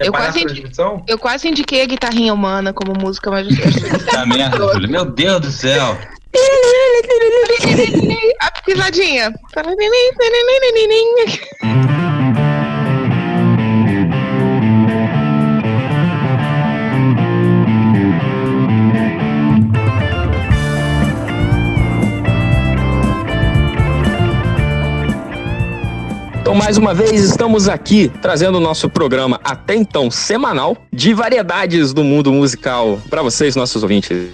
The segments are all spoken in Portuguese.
Eu quase, eu quase indiquei a guitarrinha humana como música, mas. Puta merda, Júlia. Meu Deus do céu. a pisadinha. Então, mais uma vez, estamos aqui trazendo o nosso programa até então semanal de variedades do mundo musical para vocês, nossos ouvintes.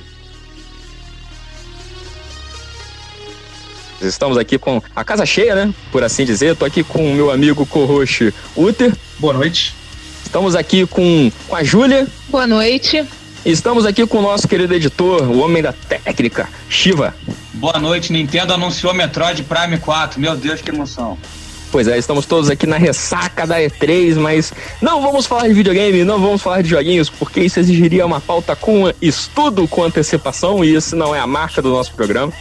Estamos aqui com a casa cheia, né? Por assim dizer. Estou aqui com o meu amigo Corroche Uter. Boa noite. Estamos aqui com, com a Júlia. Boa noite. Estamos aqui com o nosso querido editor, o homem da técnica, Shiva. Boa noite, Nintendo anunciou Metroid Prime 4. Meu Deus, que emoção. Pois é, estamos todos aqui na ressaca da E3, mas não vamos falar de videogame, não vamos falar de joguinhos, porque isso exigiria uma pauta com estudo com antecipação, e isso não é a marca do nosso programa.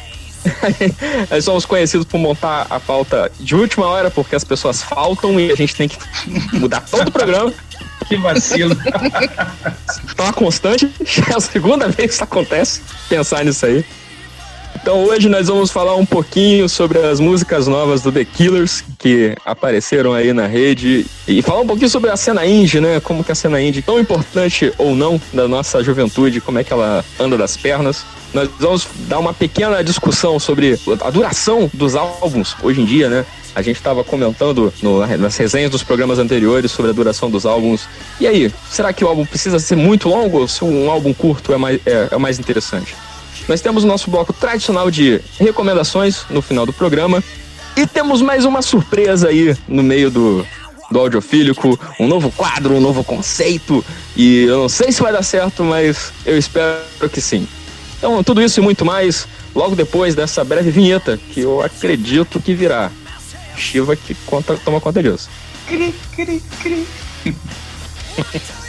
Nós somos conhecidos por montar a pauta de última hora, porque as pessoas faltam e a gente tem que mudar todo o programa. Que vacilo. A constante, é a segunda vez que isso acontece, pensar nisso aí. Então hoje nós vamos falar um pouquinho sobre as músicas novas do The Killers que apareceram aí na rede e falar um pouquinho sobre a cena indie, né? Como que a cena indie, tão importante ou não da nossa juventude, como é que ela anda das pernas. Nós vamos dar uma pequena discussão sobre a duração dos álbuns hoje em dia, né? A gente estava comentando no, nas resenhas dos programas anteriores sobre a duração dos álbuns. E aí, será que o álbum precisa ser muito longo ou se um álbum curto é mais, é, é mais interessante? Nós temos o nosso bloco tradicional de recomendações no final do programa. E temos mais uma surpresa aí no meio do, do audiofílico, um novo quadro, um novo conceito. E eu não sei se vai dar certo, mas eu espero que sim. Então, tudo isso e muito mais logo depois dessa breve vinheta, que eu acredito que virá. Shiva que conta, toma conta disso. Cri, cri, cri.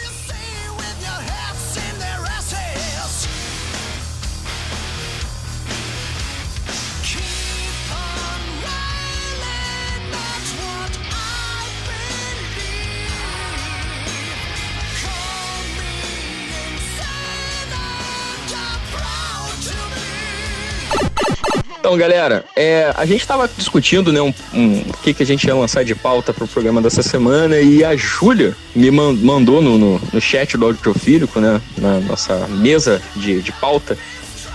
Então, galera, é, a gente estava discutindo, né, um, um, o que, que a gente ia lançar de pauta para o programa dessa semana e a Júlia me mandou no, no, no chat do Audiofílico, né, na nossa mesa de, de pauta,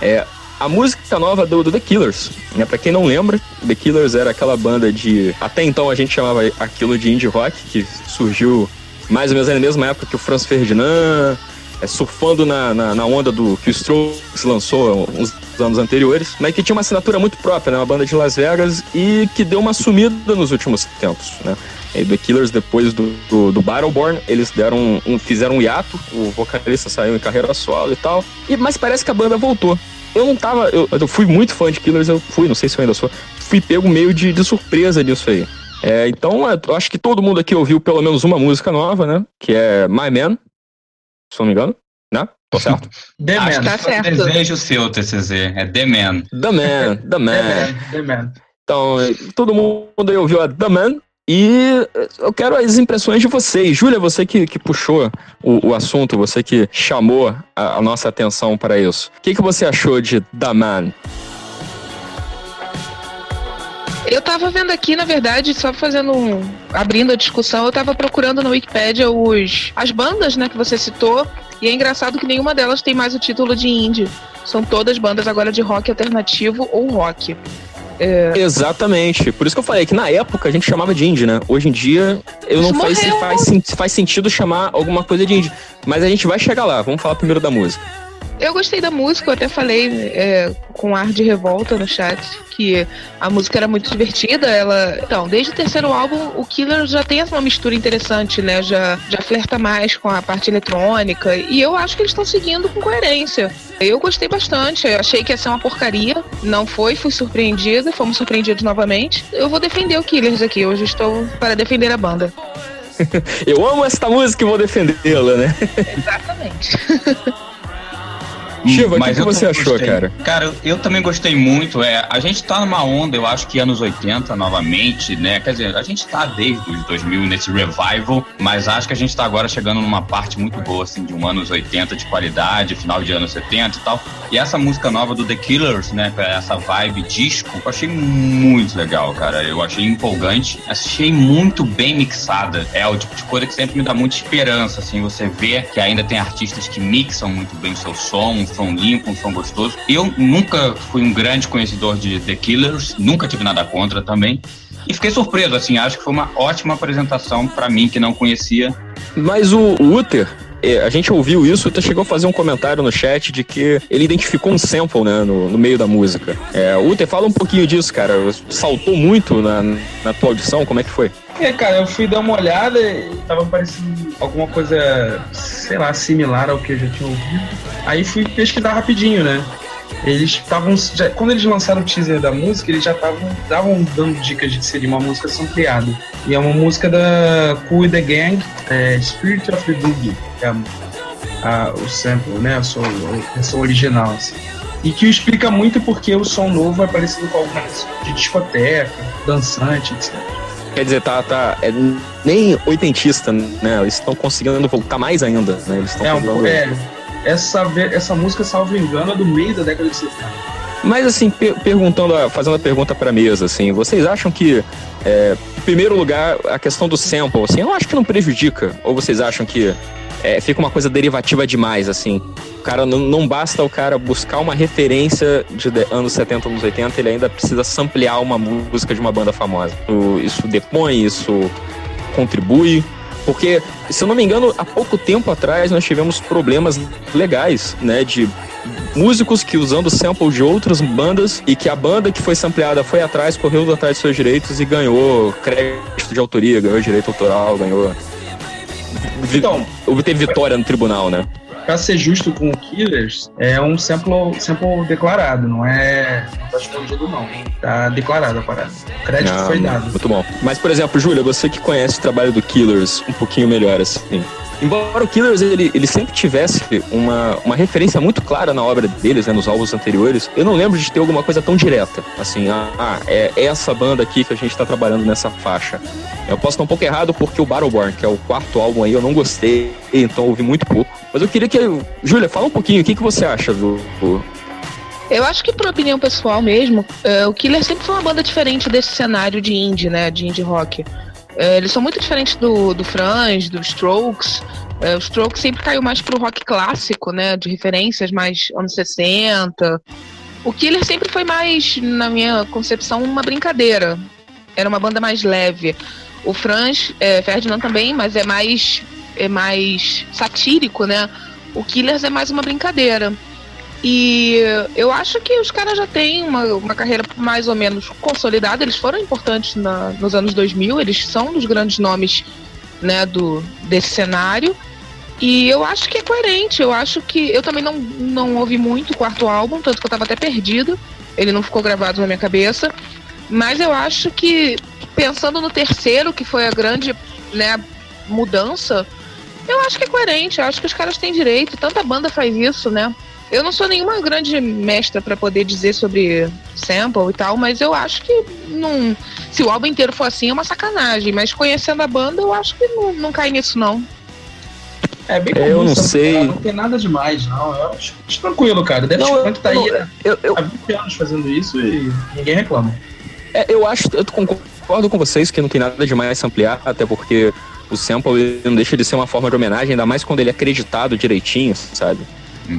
é, a música nova do, do The Killers. Né? Pra quem não lembra, The Killers era aquela banda de. Até então a gente chamava aquilo de indie rock, que surgiu mais ou menos na mesma época que o Franz Ferdinand, é, surfando na, na, na, onda do que o Strokes lançou uns anos anteriores, mas que tinha uma assinatura muito própria, né? Uma banda de Las Vegas e que deu uma sumida nos últimos tempos, né? E The Killers, depois do, do, do Battleborn, eles deram um, fizeram um hiato, o vocalista saiu em carreira solo e tal, e, mas parece que a banda voltou. Eu não tava. Eu, eu fui muito fã de Killers, eu fui, não sei se eu ainda sou. Fui pego meio de, de surpresa nisso aí. É, então, eu acho que todo mundo aqui ouviu pelo menos uma música nova, né? Que é My Man, se não me engano, né? Tô certo? The Acho Man. Tá certo. Desejo seu, TCZ. É The Man. The Man, The Man. The Man. The Man. Então, todo mundo aí ouviu a The Man. E eu quero as impressões de vocês. Júlia, você que, que puxou o, o assunto, você que chamou a, a nossa atenção para isso. O que, que você achou de The Man? Eu tava vendo aqui, na verdade, só fazendo um. abrindo a discussão, eu tava procurando no Wikipedia os, as bandas, né, que você citou. E é engraçado que nenhuma delas tem mais o título de indie. São todas bandas agora de rock alternativo ou rock. É... Exatamente. Por isso que eu falei que na época a gente chamava de indie, né? Hoje em dia eu não sei se faz, faz sentido chamar alguma coisa de indie. Mas a gente vai chegar lá. Vamos falar primeiro da música. Eu gostei da música, eu até falei é, com ar de revolta no chat que a música era muito divertida. Ela, então, desde o terceiro álbum, o Killer já tem uma mistura interessante, né? Já, já flerta mais com a parte eletrônica e eu acho que eles estão seguindo com coerência. Eu gostei bastante, eu achei que ia ser uma porcaria, não foi, fui surpreendida, fomos surpreendidos novamente. Eu vou defender o Killers aqui, hoje estou para defender a banda. eu amo esta música e vou defendê-la, né? Exatamente. Shiva, o que, que você achou, gostei. cara? Cara, eu, também gostei muito. É, a gente tá numa onda, eu acho que anos 80 novamente, né? Quer dizer, a gente tá desde os 2000 nesse revival, mas acho que a gente tá agora chegando numa parte muito boa, assim, de um anos 80 de qualidade, final de anos 70 e tal. E essa música nova do The Killers, né? Essa vibe disco, eu achei muito legal, cara. Eu achei empolgante. Achei muito bem mixada. É o tipo de coisa que sempre me dá muita esperança, assim. Você vê que ainda tem artistas que mixam muito bem o seu som, som limpo, um som gostoso. Eu nunca fui um grande conhecedor de The Killers, nunca tive nada contra também. E fiquei surpreso, assim, acho que foi uma ótima apresentação pra mim que não conhecia. Mas o Uther, é, a gente ouviu isso, o Uther chegou a fazer um comentário no chat de que ele identificou um sample, né, no, no meio da música. É, Uther, fala um pouquinho disso, cara. Saltou muito na, na tua audição, como é que foi? É, cara, eu fui dar uma olhada e tava parecendo alguma coisa, sei lá, similar ao que eu já tinha ouvido. Aí fui pesquisar rapidinho, né? Eles estavam. Quando eles lançaram o teaser da música, eles já estavam dando dicas de que seria uma música sampleada. E é uma música da Cool the Gang, é, Spirit of the Boogie, que é a, o sample, né? A sua a versão original, assim. E que explica muito porque o som novo é parecido com alguma de discoteca, dançante, etc. Quer dizer, tá, tá é, nem oitentista, né? Eles estão conseguindo voltar mais ainda, né? Eles estão É, um, é essa, essa música, salvo engano, é do meio da década de 70. Mas assim, per- perguntando, a- fazendo a pergunta pra mesa, assim, vocês acham que, é, em primeiro lugar, a questão do sample, assim, eu acho que não prejudica? Ou vocês acham que é, fica uma coisa derivativa demais, assim? O cara não, basta o cara buscar uma referência de, anos 70, anos 80, ele ainda precisa samplear uma música de uma banda famosa. Isso depõe, isso contribui. Porque, se eu não me engano, há pouco tempo atrás nós tivemos problemas legais, né? De músicos que usando samples de outras bandas e que a banda que foi sampleada foi atrás, correu atrás dos seus direitos e ganhou crédito de autoria, ganhou direito autoral, ganhou. Então, Teve vitória no tribunal, né? Pra ser justo com o Killers, é um sample, sample declarado, não é. Não tá escondido, não. Tá declarado a parada. O crédito Ah, foi dado. Muito bom. Mas, por exemplo, Júlia, você que conhece o trabalho do Killers um pouquinho melhor, assim. Embora o Killers ele, ele sempre tivesse uma, uma referência muito clara na obra deles, né, nos álbuns anteriores, eu não lembro de ter alguma coisa tão direta. Assim, ah, ah, é essa banda aqui que a gente tá trabalhando nessa faixa. Eu posso estar um pouco errado porque o Battleborn, que é o quarto álbum aí, eu não gostei, então ouvi muito pouco. Mas eu queria que. Júlia, fala um pouquinho, o que, que você acha do, Eu acho que, por opinião pessoal mesmo, é, o Killer sempre foi uma banda diferente desse cenário de indie, né? De indie rock. É, eles são muito diferentes do, do Franz, do Strokes. É, o Strokes sempre caiu mais pro rock clássico, né? De referências mais anos 60. O Killer sempre foi mais, na minha concepção, uma brincadeira. Era uma banda mais leve. O Franz, é, Ferdinand também, mas é mais, é mais satírico, né? O Killers é mais uma brincadeira. E eu acho que os caras já têm uma, uma carreira mais ou menos consolidada. Eles foram importantes na- nos anos 2000, eles são um dos grandes nomes né, do, desse cenário. E eu acho que é coerente. Eu acho que. Eu também não, não ouvi muito o quarto álbum, tanto que eu tava até perdido. Ele não ficou gravado na minha cabeça. Mas eu acho que, pensando no terceiro, que foi a grande né, mudança, eu acho que é coerente. Eu acho que os caras têm direito. Tanta banda faz isso, né? Eu não sou nenhuma grande mestra pra poder dizer sobre sample e tal, mas eu acho que não. Se o álbum inteiro for assim, é uma sacanagem. Mas conhecendo a banda, eu acho que não, não cai nisso, não. É bem Eu comum, não sabe? sei. Não tem nada demais, não. Eu acho, acho tranquilo, cara. Deve Não, eu- Punk tá não, aí Eu, eu, há 20 anos fazendo isso e ninguém reclama. É, eu acho, eu concordo com vocês que não tem nada demais ampliar, até porque o sample não deixa de ser uma forma de homenagem, ainda mais quando ele é acreditado direitinho, sabe?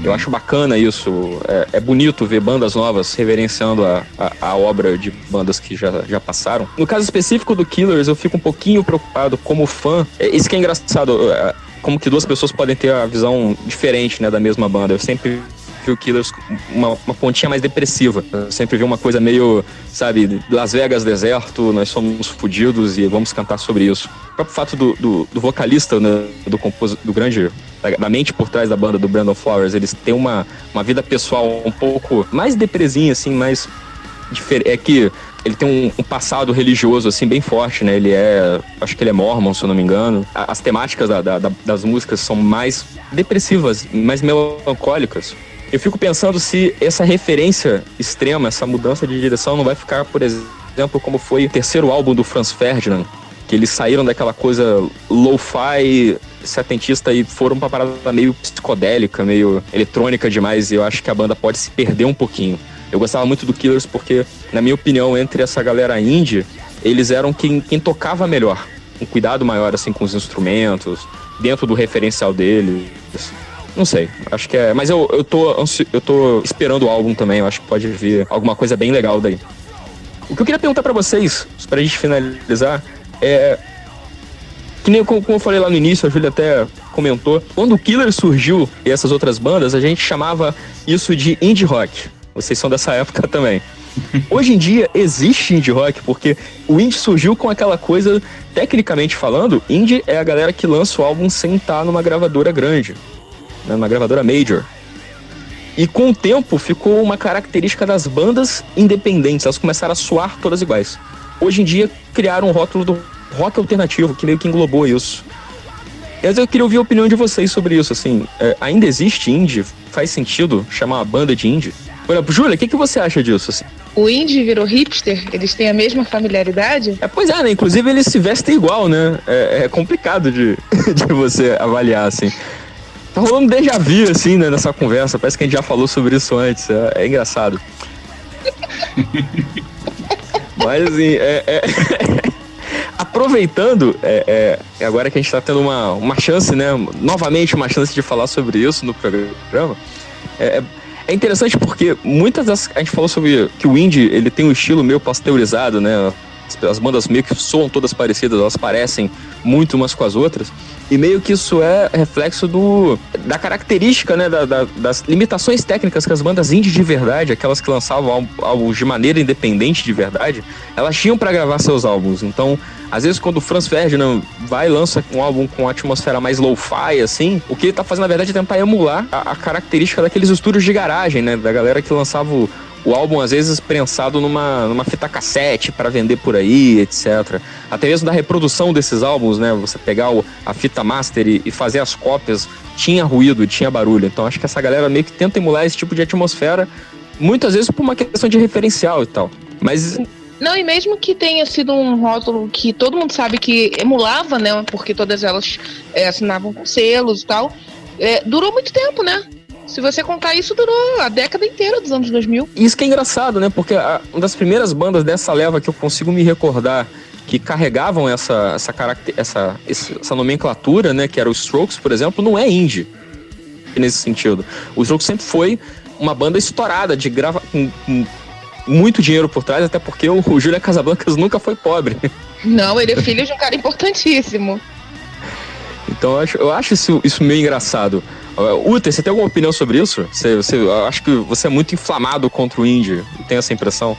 Eu acho bacana isso. É, é bonito ver bandas novas reverenciando a, a, a obra de bandas que já, já passaram. No caso específico do Killers, eu fico um pouquinho preocupado como fã. É, Isso que é engraçado, é, como que duas pessoas podem ter a visão diferente né, da mesma banda. Eu sempre o Killers uma, uma pontinha mais depressiva. Eu sempre vi uma coisa meio, sabe, Las Vegas deserto, nós somos fudidos e vamos cantar sobre isso. O próprio fato do, do, do vocalista, né, do, compos, do grande da mente por trás da banda do Brandon Flowers, eles têm uma, uma vida pessoal um pouco mais depresinha, assim, mais diferente. É que ele tem um, um, passado religioso, assim, bem forte, né? Ele é. Acho que ele é mormon, se eu não me engano. As temáticas da, da, das músicas são mais depressivas, mais melancólicas. Eu fico pensando se essa referência extrema, essa mudança de direção não vai ficar, por exemplo, como foi o terceiro álbum do Franz Ferdinand, que eles saíram daquela coisa lo-fi setentista e foram pra parada meio psicodélica, meio eletrônica demais, e eu acho que a banda pode se perder um pouquinho. Eu gostava muito do Killers porque, na minha opinião, entre essa galera indie, eles eram quem, quem tocava melhor, um cuidado maior assim com os instrumentos, dentro do referencial deles. Não sei, acho que é. Mas eu, eu, tô, eu tô esperando o álbum também, eu acho que pode vir alguma coisa bem legal daí. O que eu queria perguntar para vocês, pra gente finalizar, é. Que nem como, eu falei lá no início, a Júlia até comentou, quando o Killer surgiu e essas outras bandas, a gente chamava isso de indie rock. Vocês são dessa época também. Hoje em dia existe indie rock porque o indie surgiu com aquela coisa, tecnicamente falando, indie é a galera que lança o álbum sem estar numa gravadora grande, né, numa gravadora major. E com o tempo ficou uma característica das bandas independentes, elas começaram a soar todas iguais. Hoje em dia criaram um rótulo do rock alternativo que meio que englobou isso. Mas eu queria ouvir a opinião de vocês sobre isso, assim, é, ainda existe indie? Faz sentido chamar uma banda de indie? Por exemplo, Júlia, o que, que você acha disso? Assim? O indie virou hipster? Eles têm a mesma familiaridade? É, pois é, né? Inclusive eles se vestem igual, né? É, é complicado de, de você avaliar, assim. Tá rolando déjà vu, assim, né, nessa conversa. Parece que a gente já falou sobre isso antes. É, é engraçado. Mas, assim, é, é aproveitando, é, é, agora que a gente está tendo uma, uma chance, né? Novamente, uma chance de falar sobre isso no programa. É, é é interessante porque muitas das. A gente falou sobre que o indie ele tem um estilo meio pasteurizado, né? As, as bandas meio que soam todas parecidas, elas parecem muito umas com as outras. E meio que isso é reflexo do, da característica, né, da, da, das limitações técnicas que as bandas indie de verdade, aquelas que lançavam álbuns de maneira independente de verdade, elas tinham para gravar seus álbuns. Então, às vezes, quando o Franz Ferdinand vai e lança um álbum com uma atmosfera mais low-fi, assim, o que ele tá fazendo, na verdade, é tentar emular a, a característica daqueles estúdios de garagem, né? Da galera que lançava o, álbum às vezes prensado numa, numa fita cassete para vender por aí, etc. Até mesmo da reprodução desses álbuns, né? Você pegar o, a fita master e, e, fazer as cópias, tinha ruído, tinha barulho. Então acho que essa galera meio que tenta emular esse tipo de atmosfera, muitas vezes por uma questão de referencial e tal. Mas não, e mesmo que tenha sido um rótulo que todo mundo sabe que emulava, né? Porque todas elas é, assinavam com selos e tal, é, durou muito tempo, né? Se você contar isso, durou a década inteira dos anos 2000. Isso que é engraçado, né? Porque a, uma das primeiras bandas dessa leva que eu consigo me recordar que carregavam essa, essa, caracter, essa, essa nomenclatura, né? Que era o Strokes, por exemplo, não é indie. Nesse sentido. O Strokes sempre foi uma banda estourada, de grava com, com muito dinheiro por trás, até porque o, o Júlia Casablancas nunca foi pobre. Não, ele é filho de um cara importantíssimo. Então eu acho, eu acho isso, isso meio engraçado. Uter, você tem alguma opinião sobre isso? Você, você, eu acho que você é muito inflamado contra o indie. Tem essa impressão?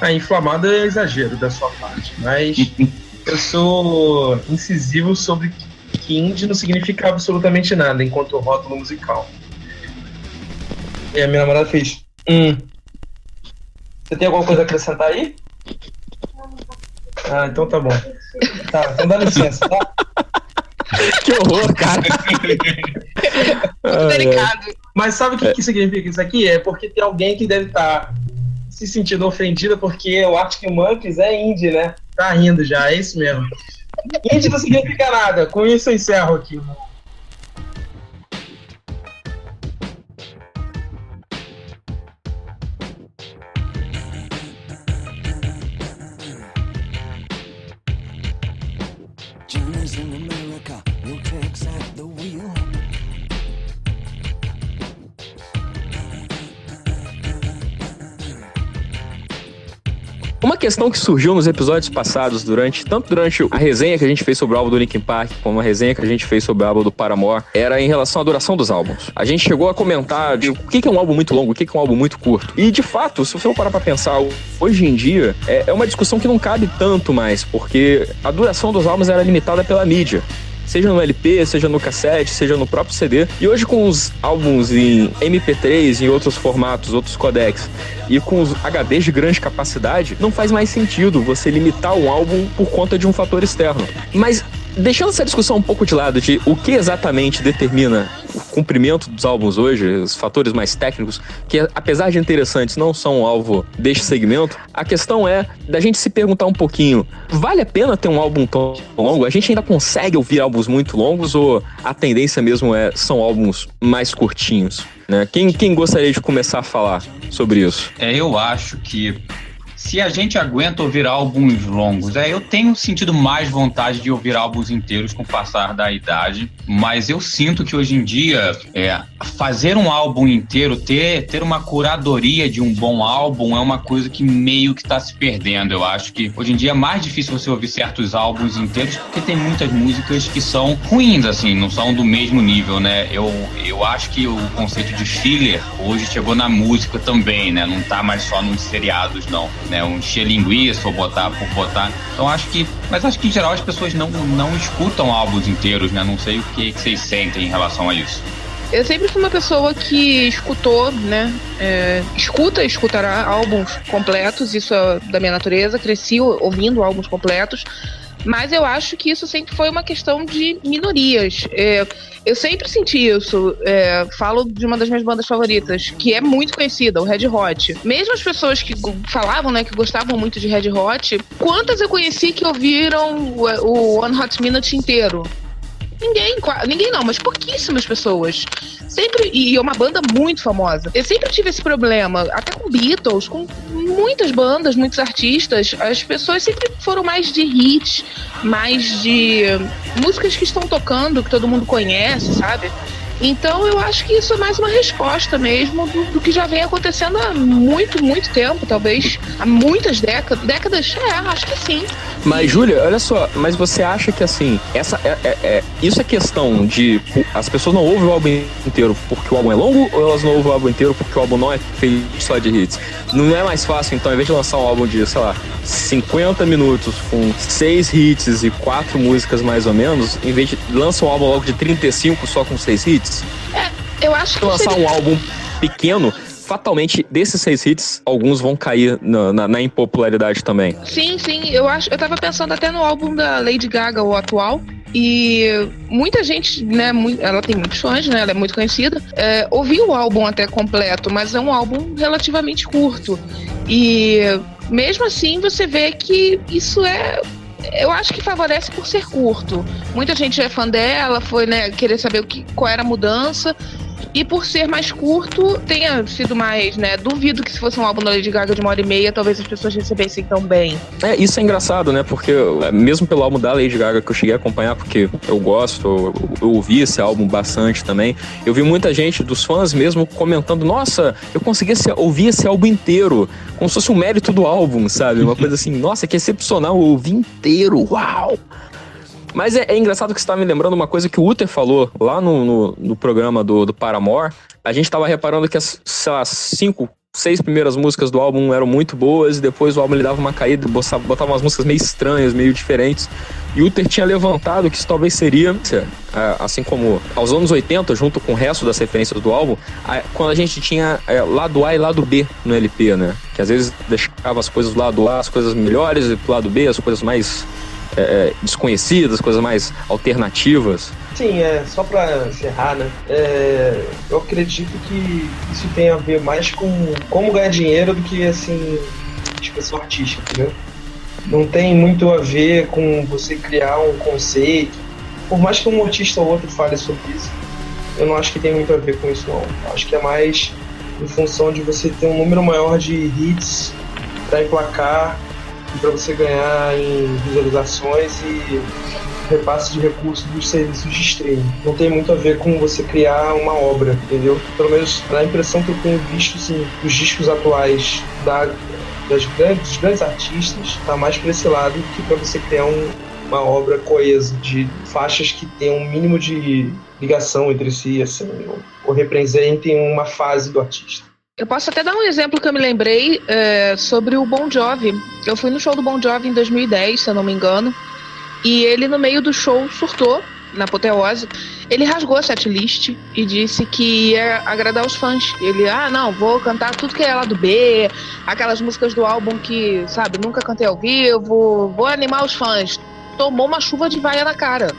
Ah, inflamado é exagero da sua parte, mas eu sou incisivo sobre que indie não significa absolutamente nada enquanto rótulo musical. E a minha namorada fez. Hum. Você tem alguma coisa a acrescentar aí? Ah, então tá bom. Tá, então dá licença, tá? que horror, cara. Muito delicado. Mas sabe o que, que significa isso aqui? É porque tem alguém que deve estar tá se sentindo ofendida porque o Arctic Monkeys é indie, né? Tá rindo já, é isso mesmo. Indie não significa nada. Com isso eu encerro aqui. Questão que surgiu nos episódios passados, durante tanto durante a resenha que a gente fez sobre o álbum do Linkin Park, como a resenha que a gente fez sobre o álbum do Paramore, era em relação à duração dos álbuns. A gente chegou a comentar de o que é um álbum muito longo, o que é um álbum muito curto. E de fato, se você for parar pra pensar, hoje em dia é, é uma discussão que não cabe tanto mais, porque a duração dos álbuns era limitada pela mídia seja no LP, seja no cassete, seja no próprio CD. E hoje com os álbuns em MP3, em outros formatos, outros codecs, e com os HDs de grande capacidade, não faz mais sentido você limitar um álbum por conta de um fator externo. Mas deixando essa discussão um pouco de lado de o que exatamente determina o cumprimento dos álbuns hoje, os fatores mais técnicos, que apesar de interessantes não são alvo deste segmento, a questão é da gente se perguntar um pouquinho, vale a pena ter um álbum tão longo? A gente ainda consegue ouvir álbuns muito longos ou a tendência mesmo é são álbuns mais curtinhos? Né? Quem, quem gostaria de começar a falar sobre isso? É, eu acho que se a gente aguenta ouvir álbuns longos, é, eu tenho sentido mais vontade de ouvir álbuns inteiros com o passar da idade, mas eu sinto que hoje em dia é, fazer um álbum inteiro, ter, ter uma curadoria de um bom álbum é uma coisa que meio que está se perdendo. Eu acho que hoje em dia é mais difícil você ouvir certos álbuns inteiros porque tem muitas músicas que são ruins, assim, não são do mesmo nível, né? Eu, eu acho que o conceito de filler hoje chegou na música também, né? Não tá mais só nos seriados, não né? Um encher linguiça botar por botar. Então acho que. Mas acho que em geral as pessoas não, não escutam álbuns inteiros, né? Não sei o que, que vocês sentem em relação a isso. Eu sempre fui uma pessoa que escutou, né? É, escuta, escutará álbuns completos, isso é da minha natureza. Cresci ouvindo álbuns completos. Mas eu acho que isso sempre foi uma questão de minorias. É, eu sempre senti isso. É, falo de uma das minhas bandas favoritas, que é muito conhecida, o Red Hot. Mesmo as pessoas que falavam, né, que gostavam muito de Red Hot, quantas eu conheci que ouviram o, o One Hot Minute inteiro? Ninguém, ninguém não, mas pouquíssimas pessoas. Sempre, e é uma banda muito famosa. Eu sempre tive esse problema, até com Beatles, com muitas bandas, muitos artistas. As pessoas sempre foram mais de hits, mais de músicas que estão tocando, que todo mundo conhece, sabe? Então eu acho que isso é mais uma resposta mesmo do, do, que já vem acontecendo há muito, muito tempo, talvez há muitas décadas. Décadas, é, acho que sim. Mas, Júlia, olha só, mas você acha que assim, essa é, é, é, isso é questão de as pessoas não ouvem o álbum inteiro porque o álbum é longo ou elas não ouvem o álbum inteiro porque o álbum não é feito só de hits? Não é mais fácil, então, ao invés de lançar um álbum de, sei lá, 50 minutos com seis hits e quatro músicas mais ou menos, em vez de lança um álbum logo de 35 só com seis hits? É, eu acho que. Lançar seria... um álbum pequeno, fatalmente, desses seis hits, alguns vão cair na, na, na, impopularidade também. Sim, sim. Eu acho. Eu tava pensando até no álbum da Lady Gaga, o atual. E muita gente, né, ela tem muitos fãs, né, ela é muito conhecida, é, ouviu o álbum até completo, mas é um álbum relativamente curto. E mesmo assim você vê que isso é eu acho que favorece por ser curto. Muita gente é fã dela, foi né, querer saber o que, qual era a mudança. E por ser mais curto, tenha sido mais, né? Duvido que se fosse um álbum da Lady Gaga de uma hora e meia, talvez as pessoas recebessem tão bem. É, isso é engraçado, né? Porque é, mesmo pelo álbum da Lady Gaga que eu cheguei a acompanhar, porque eu gosto, eu, eu ouvi esse álbum bastante também, eu vi muita gente dos fãs mesmo comentando: nossa, eu consegui ouvir esse álbum inteiro, como se fosse um mérito do álbum, sabe? Uma coisa assim, nossa, que excepcional, eu ouvi inteiro, uau! Mas é, é engraçado que você tá me lembrando uma coisa que o Uther falou lá no, no, no programa do, do Paramore. A gente tava reparando que as, sei lá, cinco, seis primeiras músicas do álbum eram muito boas e depois o álbum ele dava uma caída, botava, umas músicas meio estranhas, meio diferentes. E Uther tinha levantado que isso talvez seria, assim como aos anos 80, junto com o resto das referências do álbum, quando a gente tinha é, lado A e lado B no LP, né? Que às vezes deixava as coisas do lado A, as coisas melhores, e pro lado B, as coisas mais é, é, desconhecidas, coisas mais alternativas. Sim, é, só para encerrar, né? É, eu acredito que isso tem a ver mais com como ganhar dinheiro do que, assim, expressão artística, entendeu? Não tem muito a ver com você criar um conceito. Por mais que um artista ou outro fale sobre isso, eu não acho que tem muito a ver com isso, não. Acho que é mais em função de você ter um número maior de hits para emplacar para você ganhar em visualizações e repasse de recursos dos serviços de streaming. Não tem muito a ver com você criar uma obra, entendeu? Pelo menos na impressão que eu tenho visto, assim, os discos atuais da, das grandes, dos grandes artistas, está mais para esse lado que para você criar um, uma obra coesa de faixas que tenham um mínimo de ligação entre si, assim, ou, ou representem uma fase do artista. Eu posso até dar um exemplo que eu me lembrei é, sobre o Bon Jovi. Eu fui no show do Bon Jovi em 2010, se eu não me engano, e ele no meio do show surtou na apoteose. Ele rasgou a setlist e disse que ia agradar os fãs. Ele, ah, não, vou cantar tudo que é lá do B, aquelas músicas do álbum que, sabe, nunca cantei ao vivo, vou animar os fãs tomou uma chuva de vaia na cara.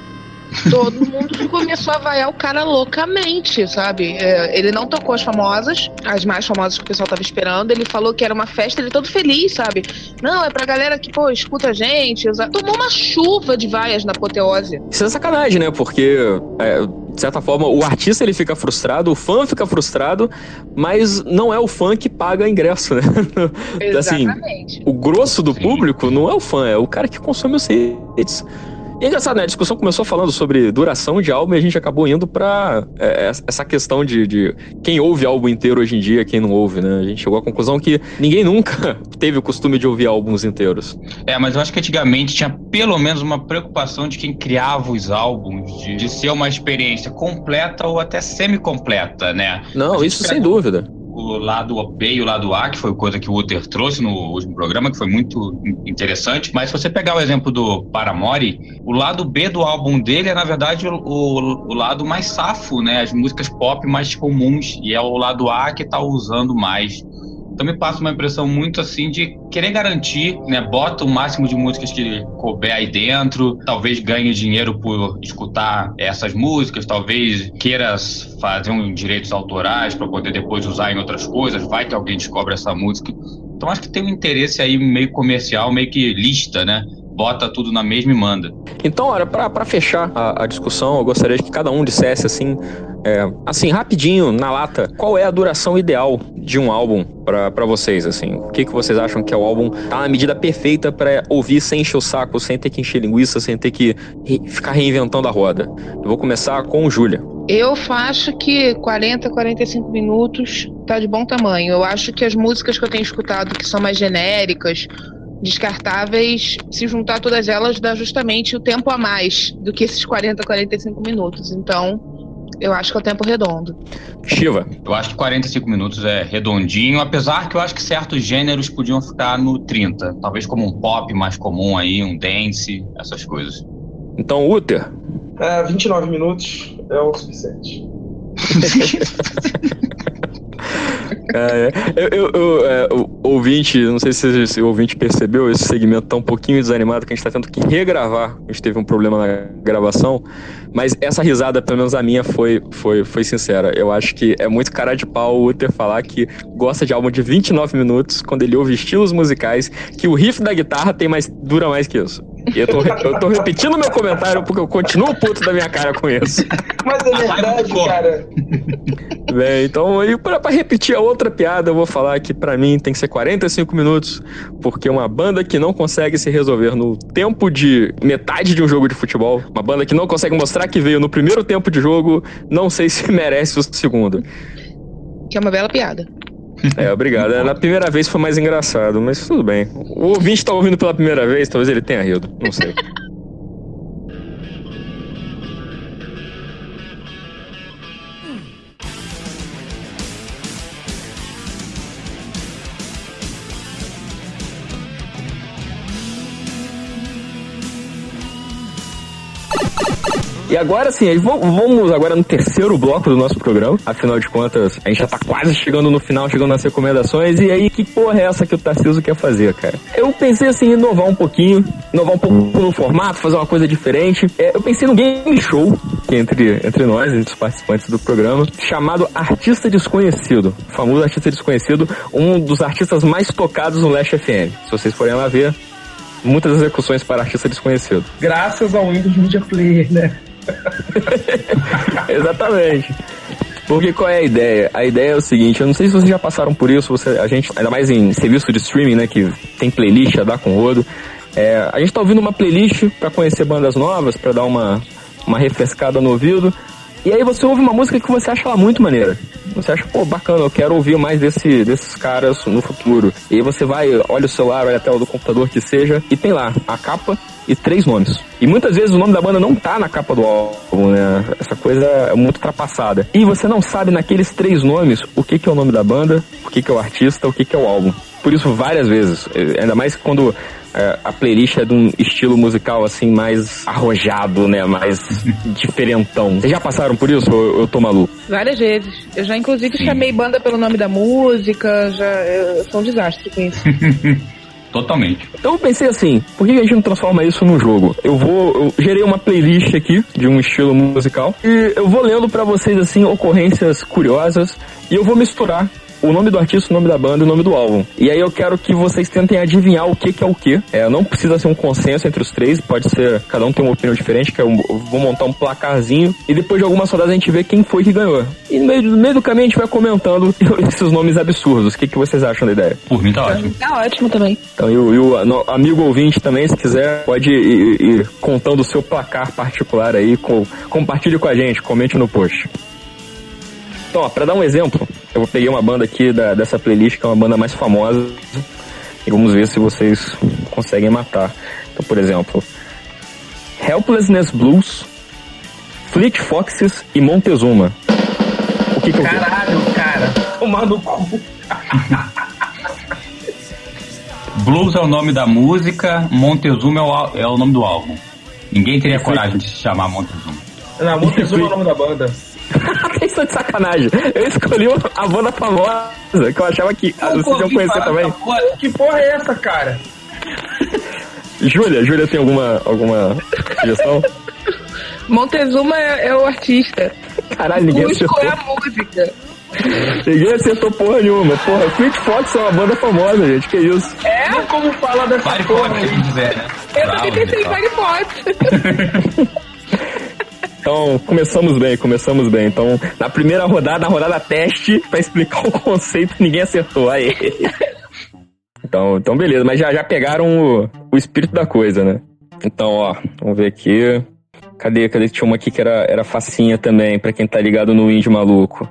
Todo mundo começou a vaiar o cara loucamente, sabe? É, ele não tocou as famosas, as mais famosas que o pessoal tava esperando. Ele falou que era uma festa, ele todo feliz, sabe? Não, é pra galera que, pô, escuta a gente. Tomou uma chuva de vaias na apoteose. Isso é sacanagem, né? Porque, é, de certa forma, o artista ele fica frustrado, o fã fica frustrado, mas não é o fã que paga ingresso, né? assim, Exatamente. o grosso do Sim. público não é o fã, é o cara que consome os hits. E é engraçado, né? A discussão começou falando sobre duração de álbum e a gente acabou indo pra é, essa questão de, de quem ouve álbum inteiro hoje em dia, quem não ouve, né? A gente chegou à conclusão que ninguém nunca teve o costume de ouvir álbuns inteiros. É, mas eu acho que antigamente tinha pelo menos uma preocupação de quem criava os álbuns, de, de ser uma experiência completa ou até semi-completa, né? Não, isso sem pegou- dúvida. O lado B e o lado A, que foi coisa que o Uther trouxe no último programa, que foi muito interessante. Mas se você pegar o exemplo do Paramore, o lado B do álbum dele é, na verdade, o, o, lado mais safo, né? As músicas pop mais comuns. E é o lado A que tá usando mais. Então me passa uma impressão muito assim de querer garantir, né? Bota o máximo de músicas que couber aí dentro, talvez ganhe dinheiro por escutar essas músicas, talvez queira fazer uns direitos autorais para poder depois usar em outras coisas, vai que alguém descobre essa música. Então acho que tem um interesse aí meio comercial, meio que lista, né? Bota tudo na mesma e manda. Então, olha, pra, pra fechar a, a discussão, eu gostaria que cada um dissesse assim, é, assim, rapidinho, na lata, qual é a duração ideal de um álbum pra pra vocês, assim? O que, que vocês acham que é o álbum tá na medida perfeita pra ouvir sem encher o saco, sem ter que encher linguiça, sem ter que re- ficar reinventando a roda? Eu vou começar com Júlia. Eu acho que 40, 45 minutos tá de bom tamanho. Eu acho que as músicas que eu tenho escutado que são mais genéricas, descartáveis, se juntar todas elas dá justamente o tempo a mais do que esses 40, 45 minutos. Então, eu acho que é o tempo redondo. Shiva. Eu acho que 45 minutos é redondinho, apesar que eu acho que certos gêneros podiam ficar no 30. Talvez como um pop mais comum aí, um dance, essas coisas. Então, Uther. É, 29 minutos é o suficiente. É, eu, eu- é, ouvinte, não sei se, se o ouvinte percebeu, esse segmento tá um pouquinho desanimado, que a gente tá tendo que regravar. A gente teve um problema na gravação, mas essa risada, pelo menos a minha, foi, foi, foi sincera. Eu acho que é muito cara de pau o Uther falar que gosta de álbum de 29 minutos, quando ele ouve estilos musicais, que o riff da guitarra tem mais, dura mais que isso. E eu tô, eu tô repetindo meu comentário porque eu continuo puto da minha cara com isso. Mas é verdade, cara. Bem, então, e pra, pra repetir a outra piada, eu vou falar que pra mim tem que ser 45 minutos, porque uma banda que não consegue se resolver no tempo de metade de um jogo de futebol, uma banda que não consegue mostrar que veio no primeiro tempo de jogo, não sei se merece o segundo. Que é uma bela piada. É, obrigado. É, Na primeira vez foi mais engraçado, mas tudo bem. O ouvinte tá ouvindo pela primeira vez, talvez ele tenha rido, não sei. E agora sim, vamos agora no terceiro bloco do nosso programa. Afinal de contas, a gente já tá quase chegando no final, chegando nas recomendações. E aí, que porra é essa que o Tarcísio quer fazer, cara? Eu pensei assim, inovar um pouquinho, inovar um pouco no formato, fazer uma coisa diferente. É, eu pensei no game show, que entre, entre nós, entre os participantes do programa, chamado Artista Desconhecido. O famoso Artista Desconhecido, um dos artistas mais tocados no Last FM. Se vocês forem lá ver, muitas execuções para Artista Desconhecido. Graças ao Windows Media Player, né? Exatamente. Porque qual é a ideia? A ideia é o seguinte, eu não sei se vocês já passaram por isso, você, a gente, ainda mais em serviço de streaming, né, que tem playlist a dar com rodo. É, a gente tá ouvindo uma playlist para conhecer bandas novas, para dar uma, uma refrescada no ouvido. E aí você ouve uma música que você acha ela muito maneira. Você acha, pô, bacana, eu quero ouvir mais desse, desses caras no futuro. E aí você vai, olha o celular, olha a tela do computador que seja, e tem lá a capa e três nomes. E muitas vezes o nome da banda não tá na capa do álbum, né? Essa coisa é muito ultrapassada. E você não sabe naqueles três nomes o que, que é o nome da banda, o que, que é o artista, o que, que é o álbum. Por isso, várias vezes. Eh, Ainda mais quando é, a playlist é de um estilo musical assim mais arrojado, né? Mais diferentão. Vocês já passaram por isso ou eu tô maluco? Várias vezes. Eu já, inclusive, Sim. chamei banda pelo nome da música. Já, eu sou um desastre com isso. Totalmente. Então eu pensei assim, por que a gente não transforma isso num jogo? Eu vou, eu gerei uma playlist aqui de um estilo musical e eu vou lendo para vocês assim ocorrências curiosas e eu vou misturar o nome do artista, o nome da banda e o nome do álbum. E aí eu quero que vocês tentem adivinhar o que, que é o que. É, não precisa ser um consenso entre os três, pode ser, cada um tem uma opinião diferente, que eu vou montar um placarzinho e depois de algumas rodadas a gente vê quem foi que ganhou. E no meio, no meio do caminho a gente vai comentando esses nomes absurdos. O que, que vocês acham da ideia? Por mim tá ótimo. Tá ótimo também. Então, e o, e o no, amigo ouvinte também, se quiser, pode ir, ir contando o seu placar particular aí, com, compartilhe com a gente, comente no post. Então, ó, pra dar um exemplo, eu peguei uma banda aqui da, dessa playlist, que é uma banda mais famosa, e vamos ver se vocês conseguem matar. Então, por exemplo, Helplessness Blues, Fleet Foxes e Montezuma. O que que eu Caralho, cara. Tomar no cu. Blues é o nome da música, Montezuma é o, é o nome do álbum. Ninguém teria coragem de se chamar Montezuma. Não, Montezuma é o nome da banda. Vocês são de sacanagem. Eu escolhi a banda famosa, que eu achava que ah, vocês iam conhecer também. Que porra é essa, cara? Júlia, Júlia tem alguma, alguma sugestão? Montezuma é, é o artista. Caralho, ninguém Cusco acertou. é a música. Ninguém acertou porra nenhuma. Porra, Fleet Fox é uma banda famosa, gente. Que isso? É? Não como fala dessa Pare porra pode, aí. quem quiser, né? Eu também pensei em pessoal. Firefox. Então, começamos bem, começamos bem. Então, na primeira rodada, na rodada teste, pra explicar o conceito, ninguém acertou. Aí. Então, então beleza, mas já, já pegaram o, o espírito da coisa, né? Então, ó, vamos ver aqui. Cadê? Cadê? Tinha uma aqui que era, era facinha também, pra quem tá ligado no indie maluco.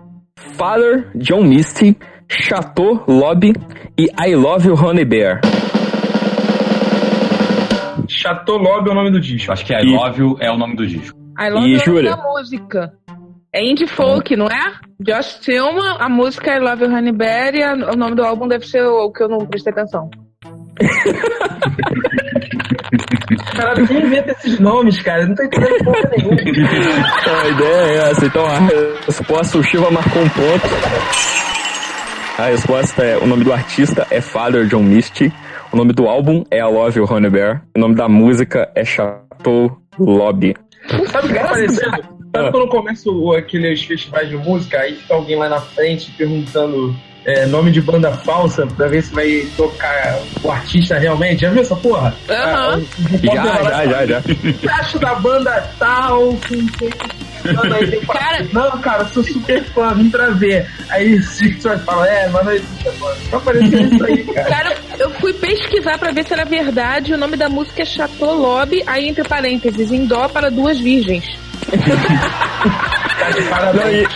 Father, John Misty, Chateau Lobby e I Love You Honey Bear. Chateau Lobby é o nome do disco. Acho que I E- Love You é o nome do disco. I love E you é o nome Júlia? da música. É indie folk, não é? Josh Tillman, a música I Love You Honey Bear e a- o nome do álbum deve ser o que eu não prestei atenção. Caralho, quem inventa esses nomes, cara? Não tô entendendo porra nenhuma. Então, a ideia é essa. Então, a resposta, o Shiva marcou um ponto. A resposta é, o nome do artista é Father John Misty. O nome do álbum é I Love You Honey Bear. O nome da música é Chateau Lobby. Sabe o que tá parecendo? Sabe quando começa aqueles festivais de música, aí fica alguém lá na frente perguntando é, nome de banda falsa pra ver se vai tocar o artista realmente? Já viu essa porra? Aham. Ah, Já, vai já, e já, já. acho da banda tal, com quem Cara- não, cara, sou super fã, vim pra ver. Aí o Sixer fala, é, mas não existe a banda. Tá parecendo isso aí, cara. Cara, eu fui pesquisar pra ver se era verdade. O nome da música é Chateau Lobby, aí entre parênteses, em dó para duas virgens. Tá de Não, parabéns.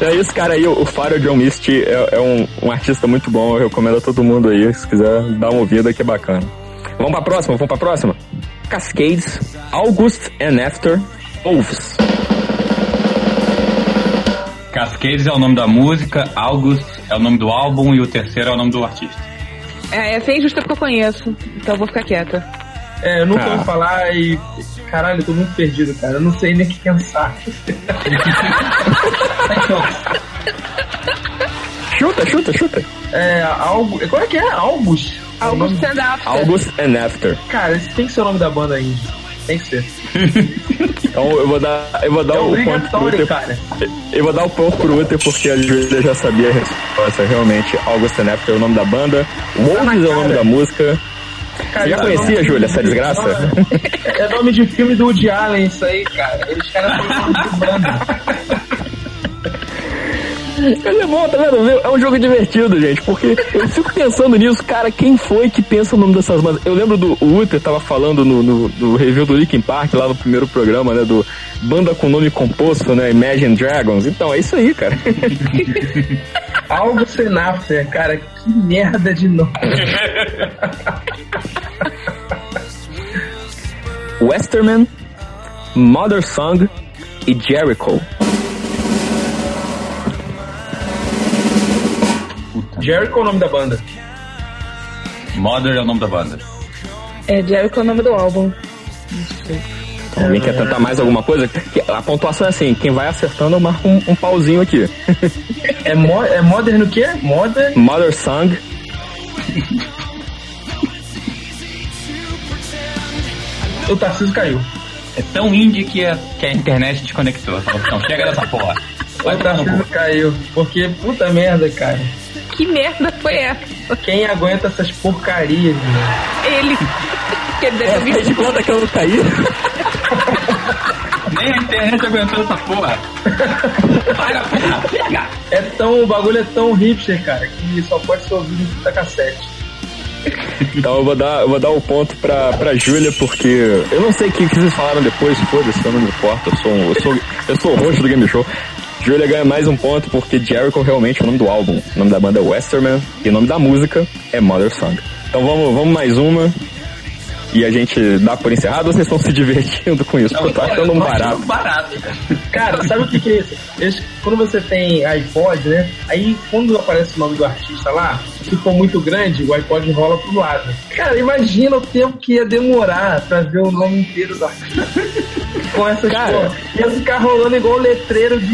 E, é isso, cara aí, o Father John Misty é, é um, um artista muito bom, eu recomendo a todo mundo aí, se quiser dar uma ouvida, que é bacana. Vamos pra próxima, vamos pra próxima? Cascades, August and After, Wolves. Cascades é o nome da música, August é o nome do álbum e o terceiro é o nome do artista. É, essa é injusta porque eu conheço, então eu vou ficar quieta. É, eu nunca Ah. ouvi falar e. Caralho, eu tô muito perdido, cara. Eu não sei nem o que pensar. Chuta, chuta, chuta. É, algo. Qual é que é? Albus? O nome- stand-up. August and After. Cara, esse tem que ser o nome da banda aí. Tem que ser. Então eu vou dar, eu vou dar É o ponto pro Uther. cara. Eu vou dar o ponto pro Uther porque a Julia já sabia a resposta. Realmente, August and After é o nome da banda. Wolves é o nome da música. Cara, Já isso é conhecia, nome- Júlia, essa desgraça? É nome de filme do Woody Allen, isso aí, cara. Eles caras são nome de banda. Mas é bom, tá vendo? É um jogo divertido, gente, porque eu fico pensando nisso, cara, quem foi que pensa o nome dessas bandas? Eu lembro do Uther tava falando no, no, no review do Linkin Park, lá no primeiro programa, né, do banda com nome composto, né, Imagine Dragons. Então, é isso aí, cara. Algo sem after, cara. Que merda de nome. Westerman, Mother Song e Jericho. Jericho é o nome da banda. Mother é o nome da banda. É Jericho é o nome do álbum. Alguém quer tentar mais alguma coisa? A pontuação é assim, quem vai acertando eu marco um, um pauzinho aqui. É, mo é Modern o quê? Modern. Mother Song o Tarcísio caiu. É tão indie que a, que a internet desconectou. Falou, não, chega dessa porra. Vai o no Tarcísio caiu. Porque, puta merda, cara. Que merda foi essa? Quem aguenta essas porcarias, meu? Ele. Quer dizer, É, de conta que eu não caí. Nem a internet aguentou essa porra. Para, porra, chega. É tão, o bagulho é tão hipster, cara, que só pode ser ouvido em fita cassete. Então eu vou dar, eu vou dar o ponto pra, pra Júlia, porque eu não sei o que, que vocês falaram depois, foda-se, eu não me importo, eu sou, um- eu sou, eu sou o rosto do Game Show. Júlia ganha mais um ponto porque Jericho realmente é o nome do álbum. O nome da banda é Westerman e o nome da música é Mother Song. Então vamos, vamos mais uma. E a gente dá por encerrado ou vocês estão se divertindo com isso? Porque eu tô achando um Eu tô achando barato. barato. Cara, sabe o que, que é isso? Eles- quando você tem iPod, né? Aí quando aparece o nome do artista lá, se for muito grande, o iPod rola pro lado. Cara, imagina o tempo que ia demorar pra ver o nome inteiro do artista. Com essas Cara. porra. Ia ficar rolando igual letreiro de,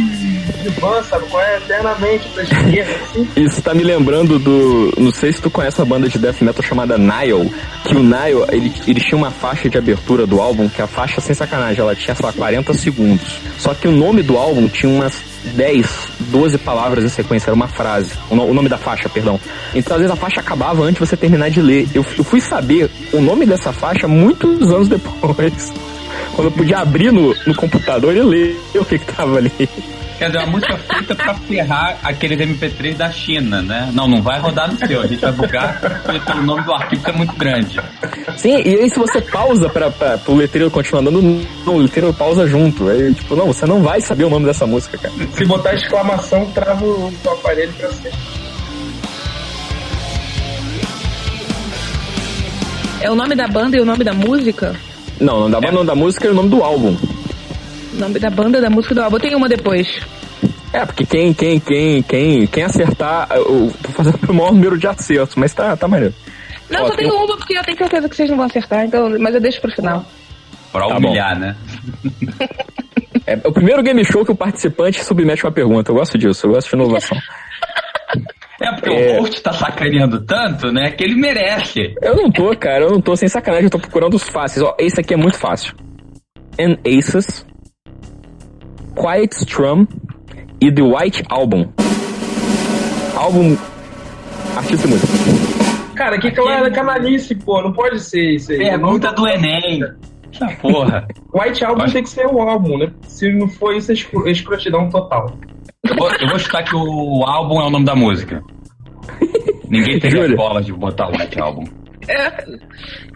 de van, sabe? Qual é? Eternamente pra esquerda, assim. Isso tá me lembrando do. Não sei se tu conhece uma banda de death metal chamada Nile. Que o Nile, ele, ele tinha uma faixa de abertura do álbum, que a faixa, sem sacanagem, ela tinha, lá, 40 segundos. Só que o nome do álbum tinha umas 10, 12 palavras em sequência, era uma frase. O, no- o nome da faixa, perdão. Então, às vezes, a faixa acabava antes de você terminar de ler. Eu, eu fui saber o nome dessa faixa muitos anos depois. Quando eu podia abrir no, no computador e ler o que que tava ali. Quer dizer, uma música feita pra ferrar aqueles MP3 da China, né? Não, não vai rodar no seu. A gente vai bugar porque o nome do arquivo é muito grande. Sim, e aí se você pausa pra, pra, pro letreiro continuar andando, não, o letreiro pausa junto. Aí, tipo, não, você não vai saber o nome dessa música, cara. Se botar exclamação, trava o, o aparelho pra sempre. É o nome da banda e o nome da música? Não, o nome da banda, o nome da música e o nome do álbum. Nome da banda, da música e do álbum. Tem uma depois. É, porque quem, quem, quem, quem, quem acertar, eu tô fazendo o maior número de acertos, mas tá, tá maneiro. Não, Ó, só tem tem- uma porque eu tenho certeza que vocês não vão acertar, então, mas eu deixo pro final. Pra Tá humilhar, né? É o primeiro game show que o participante submete uma pergunta. Eu gosto disso, eu gosto de inovação. É porque É. o host tá sacaneando tanto, né? Que ele merece. Eu não tô, cara, eu não tô sem sacanagem, eu tô procurando os fáceis. Ó, esse aqui é muito fácil. An Aces, Quiet Strum e The White Album. Álbum, artista e música. Cara, que clara canalice, pô. Não pode ser isso aí. Pergunta do Enem. Essa porra. White Album Acho- tem que ser o álbum, né? Se não for isso, é é escrotidão total. Eu vou, eu vou chutar que o álbum é o nome da música. Ninguém as bolas de botar o White Album. É,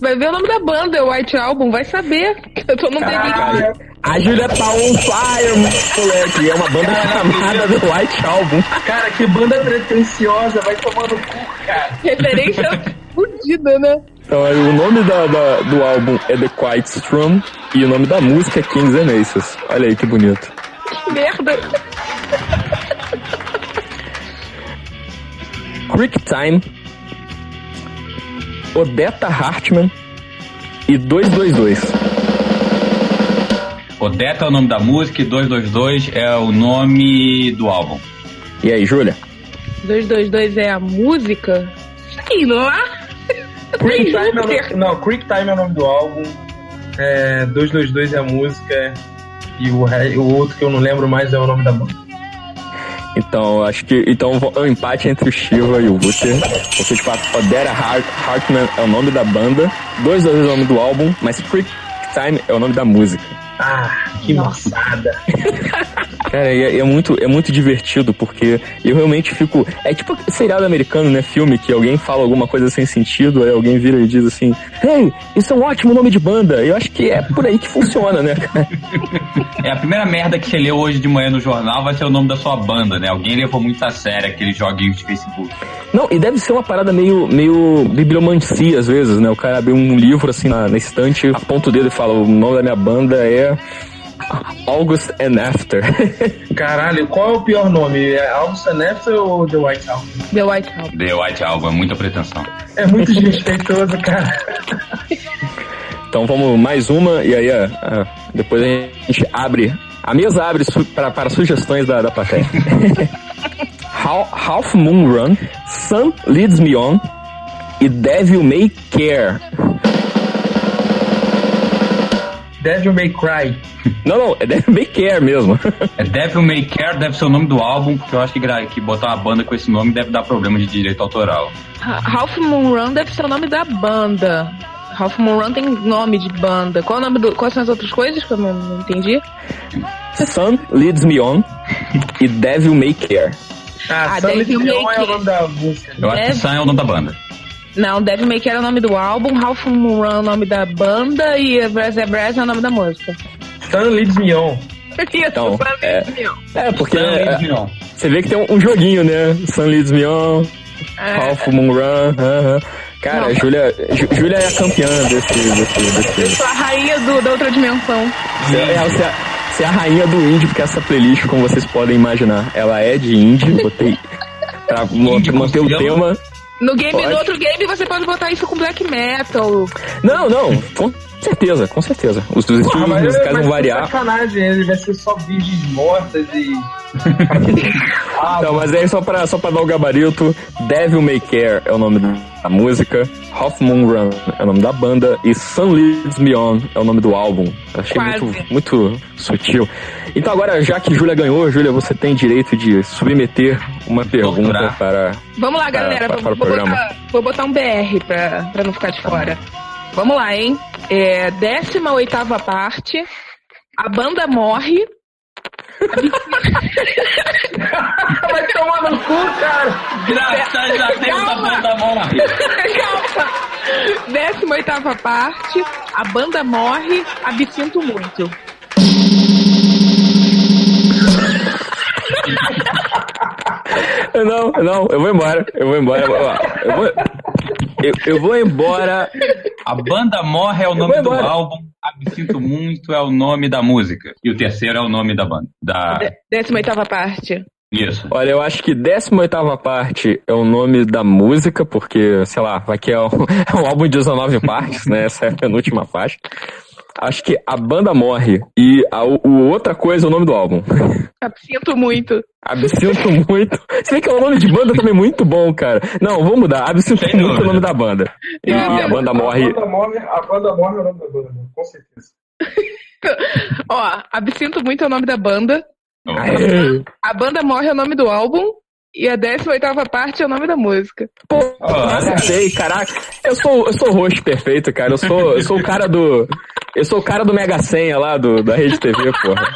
vai ver o nome da banda, é o White Album, vai saber. Eu tô no Caraca, delírio. A Julia tá on fire, moleque. É uma banda chamada The White Album. Cara, que banda pretensiosa, vai tomando cu, cara. Referência fudida, né? Então, o nome da, da- do álbum é The Quiet Strum e o nome da música é Kings and Aces. Olha aí que bonito. Que merda. Creek Time, Odetta Hartman e 222. Odetta é o nome da música e 222 é o nome do álbum. E aí, Júlia? 222 é a música? Sei lá. Creek Time é nome, não, Creek Time é o nome do álbum. É, 222 é a música. E o, o outro que eu não lembro mais é o nome da banda. Então, acho que então é um empate entre o Shiva e o Luther. Porque, de fato, Odetta Hart, Hartman é o nome da banda, 222 é o nome do álbum, mas Creek Time é o nome da música. Ah, que moçada. Cara, é, é muito, é muito divertido, porque eu realmente fico. É tipo seriado americano, né? Filme que alguém fala alguma coisa sem sentido, aí alguém vira e diz assim: Hey, isso é um ótimo nome de banda. Eu acho que é por aí que funciona, né, cara? É a primeira merda que você leu hoje de manhã no jornal vai ser o nome da sua banda, né? Alguém levou muito a sério aqueles joguinhos de Facebook. Não, e deve ser uma parada meio, meio bibliomancia às vezes, né? O cara abre um livro assim na, na estante, aponta o dedo e fala: O nome da minha banda é. August and After. Caralho, qual é o pior nome? É August After ou The White Album? The White Album. The White Album, é muita pretensão. É muito desrespeitoso, cara. Então vamos mais uma e aí ah, depois a gente abre. A mesa abre su pra, para sugestões da, da plateia. Hal- Half Moon Run, Sun Leads Me On e Devil May Care. Devil May Cry. Não, não, é Devil May Care mesmo. É Devil May Care deve ser o nome do álbum, porque eu acho que, que botar uma banda com esse nome deve dar problema de direito autoral. Ra- Ralph Moon Run deve ser o nome da banda. Ralph Moon Run tem nome de banda. Qual é o nome do. Quais são as outras coisas que eu não, não entendi? Sun Leads Me On e Devil May Care. Ah, Ah, Sun Little May Neon é o nome da música. Eu acho que Sun é o nome da banda. Não, Devil May Care é o nome do álbum, Ralph Moon Run é o nome da banda e Brass é Brass é o nome da música. Sun Leads Me On. Isso, Então, Sun é. É, porque Sun é, você vê que tem um, um joguinho, né? Sun Leads Me On, É, Ralph Moon Run. aham. Cara, Não. a Júlia, é a campeã desse, desse, eu sou a rainha do, da outra dimensão. Você é, você, é, você é a rainha do indie, porque essa playlist, como vocês podem imaginar, ela é de indie. Botei pra Indie manter o tema. No game, Pode. no outro game, você pode botar isso com black metal. Não, não, com certeza, com certeza. Os dos estilos mas musicais vão variar. sacanagem, ele vai ser só virgens mortas e. ah, Não, mas aí só pra, só pra dar o gabarito, Devil May Care é o nome da música, Half Moon Run é o nome da banda e Sun Leads Me On é o nome do álbum. Achei Quase. muito, muito sutil. Então agora, já que Júlia ganhou, Júlia, você tem direito de submeter uma pergunta Torturar. para... Vamos lá, galera. para- vou, para o vou programa. botar, vou botar um BR pra, pra não ficar de fora. Vamos lá, hein? É, 18 parte. A banda morre. vai tomar no cu, cara! Graças a Deus a banda morre. Calma! 18 parte. A banda morre. Absinto muito. Não, não, eu vou embora, eu vou embora. Eu vou, eu, eu vou embora. A banda morre é o nome do álbum, Absinto Muito é o nome da música. E o terceiro é o nome da banda. Da... De- 18 parte. Isso. Olha, eu acho que 18 parte é o nome da música, porque, sei lá, vai que é um, é um álbum de 19 partes, né? Essa é a penúltima faixa. Acho que a banda morre e a o, o outra coisa é o nome do álbum. Absinto muito. Absinto muito. Você vê que é um nome de banda também muito bom, cara. Não, vamos mudar. Absinto Sem muito é o nome da banda. E, e a banda morre. A banda morre, a banda morre é o nome da banda, com certeza. Ó, Absinto muito é o nome da banda. Aê. A banda morre é o nome do álbum. E a 18 parte é o nome da música. Pô, acertei, caraca. Eu sou, eu sou o host perfeito, cara. Eu sou, eu sou o cara do. Eu sou o cara do Mega Senha lá do, da Rede TV, porra.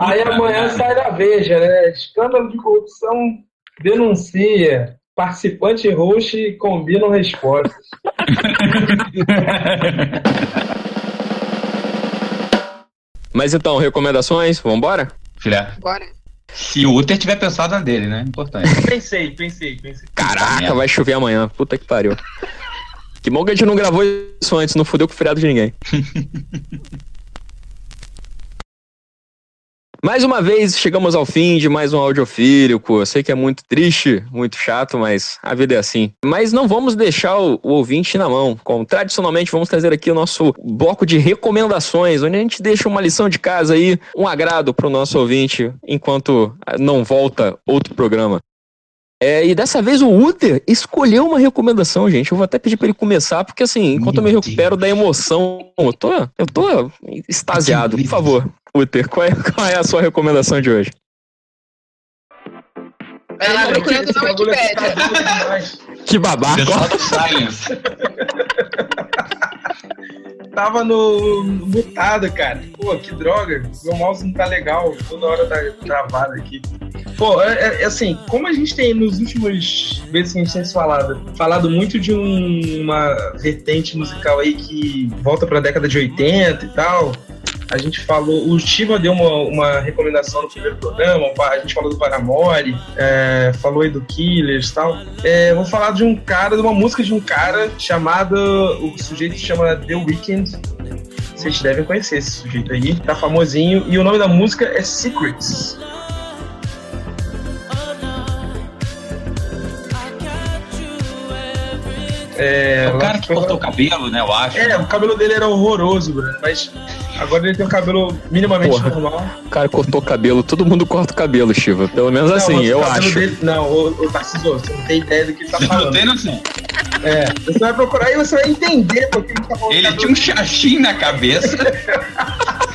Aí amanhã sai da Veja, né? Escândalo de corrupção denuncia. Participante e host combinam respostas. Mas então, recomendações? Vambora? Filé. Bora. Se o Uther tiver pensado na dele, né? Importante. Pensei, pensei, pensei. Caraca, vai chover amanhã. Puta que pariu. Que bom que a gente não gravou isso antes, não fudeu com o feriado de ninguém. Mais uma vez, chegamos ao fim de mais um audiofílico. Eu sei que é muito triste, muito chato, mas a vida é assim. Mas não vamos deixar o, o ouvinte na mão. Como tradicionalmente, vamos trazer aqui o nosso bloco de recomendações, onde a gente deixa uma lição de casa aí, um agrado para o nosso ouvinte, enquanto ah, não volta outro programa. É, e dessa vez o Uther escolheu uma recomendação, gente. Eu vou até pedir pra ele começar, porque assim, enquanto eu me Meu recupero da emoção, eu tô, eu tô extasiado. Por favor, Uther, qual é, qual é a sua recomendação de hoje? Ela tá procurando na Wikipédia. demais. Que babaca. Tava no mutado, cara. Pô, que droga. Meu mouse não tá legal. Toda hora tá travado aqui. Pô, é, é- é assim, como a gente tem nos últimos vezes que a gente tem falado, falado muito de um- uma vertente musical aí que volta pra década de 80 e tal. A gente falou, o Shiva deu uma, uma recomendação no primeiro programa, a gente falou do Paramore, é, falou aí do Killers e tal. É, vou falar de um cara, de uma música de um cara chamado. O sujeito se chama The Weeknd. Vocês devem conhecer esse sujeito aí, tá famosinho. E o nome da música é Secrets. É, o cara que cortou o cabelo, né? Eu acho. É, o cabelo dele era horroroso, Bruno, mas agora ele tem um cabelo minimamente Porra. normal. O cara cortou o cabelo, todo mundo corta o cabelo, Shiva. Pelo menos Não, assim, o eu acho. dele- não, o, o Tarcísio, você não tem ideia do que ele tá Não falando. tem noção. É, você vai procurar e você vai entender porque ele tá falando. Ele tinha um chachim na cabeça.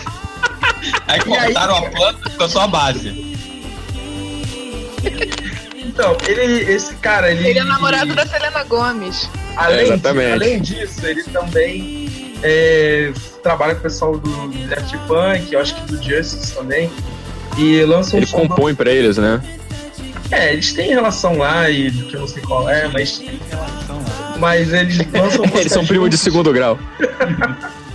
Aí cortaram a planta, ficou só a base. Então, ele, esse cara, ele. Ele é namorado da Selena Gomes. Além, Exatamente. de- além disso, ele também é, trabalha com o pessoal do Daft Punk, eu acho que do Justice também. E lança um Ele som compõe pra eles, né? É, eles têm relação lá e que eu não sei qual é, mas. Mas eles lançam Eles são primos de segundo grau.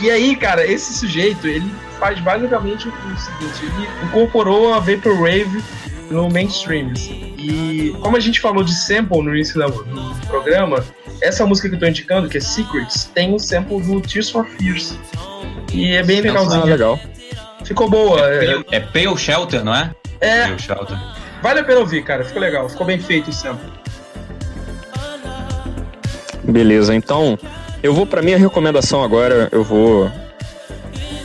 E aí, cara, esse sujeito, ele faz basicamente o seguinte: ele incorporou a Vaporwave no mainstream. assim. E como a gente falou de sample no início do programa, essa música que eu tô indicando, que é Secrets, tem um sample do Tears for Fears. E é bem Ah, legalzinho. legal. Ficou boa. É, É Pale Shelter, não é? é, Pale Shelter. vale a pena ouvir, cara. Ficou legal. Ficou bem feito o sample. Beleza, então eu vou pra minha recomendação agora. Eu vou.